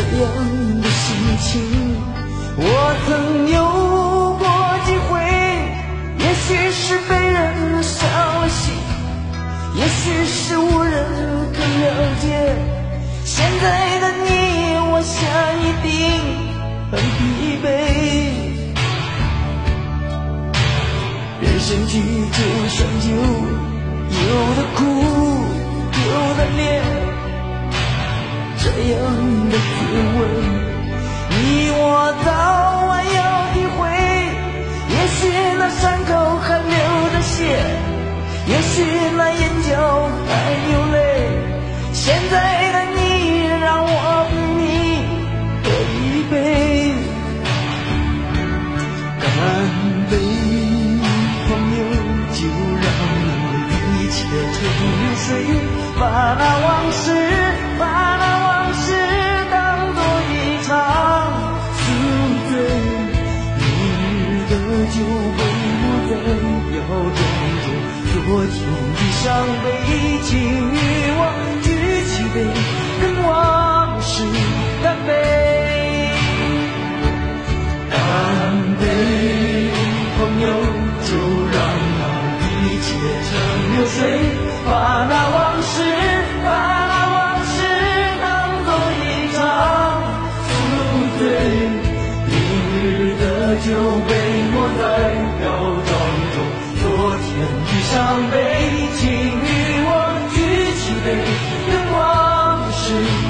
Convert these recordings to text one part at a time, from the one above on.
这样的心情，我曾有过几回。也许是被人伤了心，也许是无人可了解。现在的你，我想一定很疲惫。人生聚聚散酒，有的苦，有的烈。样的滋味，你我早晚要体会。也许那伤口还流着血，也许那眼角还有泪，现在中，昨天的伤悲，请与我举起杯，跟往事干杯。干杯，朋友，就让那一切成流水，把那的光是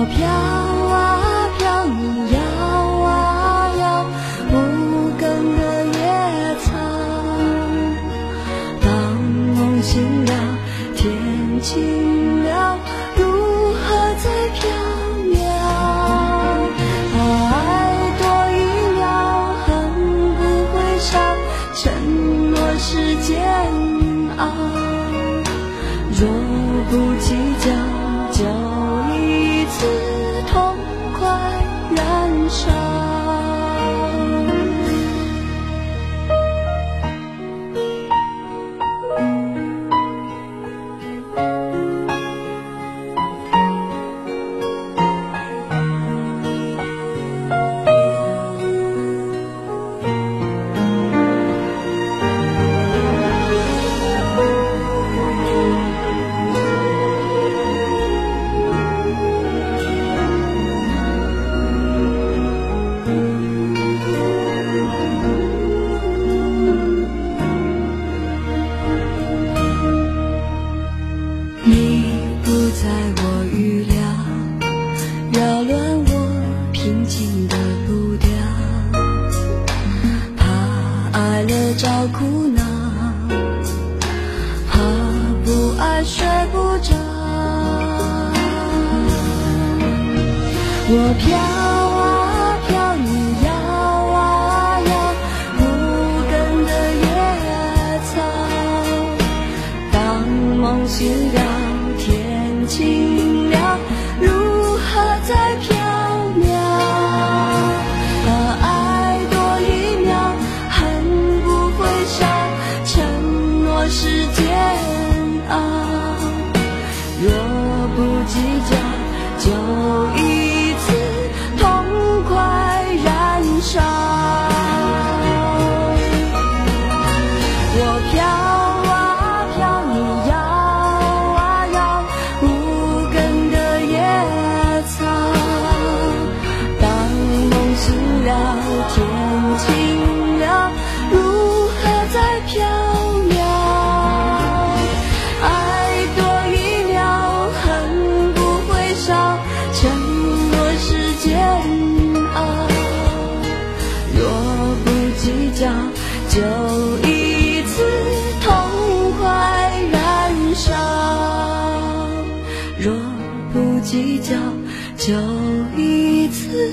我飘啊飘，你摇啊摇，无根的野草。当梦醒了，天晴了，如何再飘渺？爱多一秒，恨不会少，承诺是煎熬。若不计较，轻轻的步调。怕爱了找苦恼，怕不爱睡不着。我飘就一次痛快燃烧；若不计较，就一次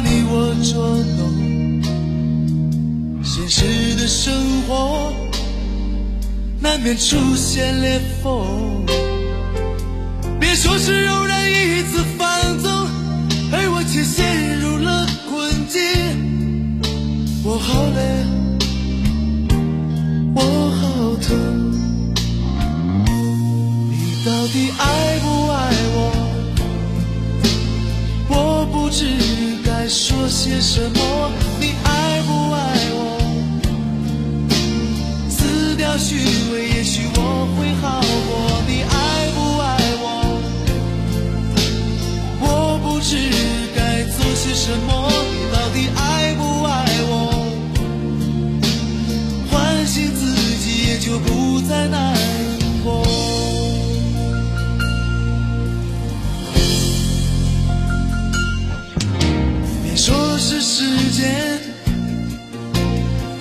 你我捉弄，现实的生活难免出现裂缝。别说是偶然一次放纵，而我却陷入了困境。我好累，我好疼。你到底爱不爱我？我不知道说些什么。你爱不爱我？撕掉虚伪，也许我会好过。你爱不爱我？我不知该做些什么。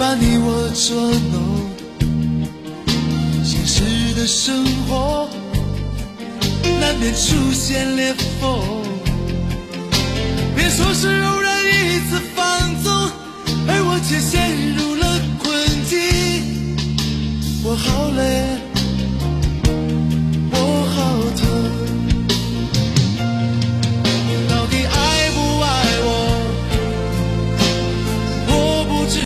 把你我捉弄，现实的生活难免出现裂缝。别说是偶然一次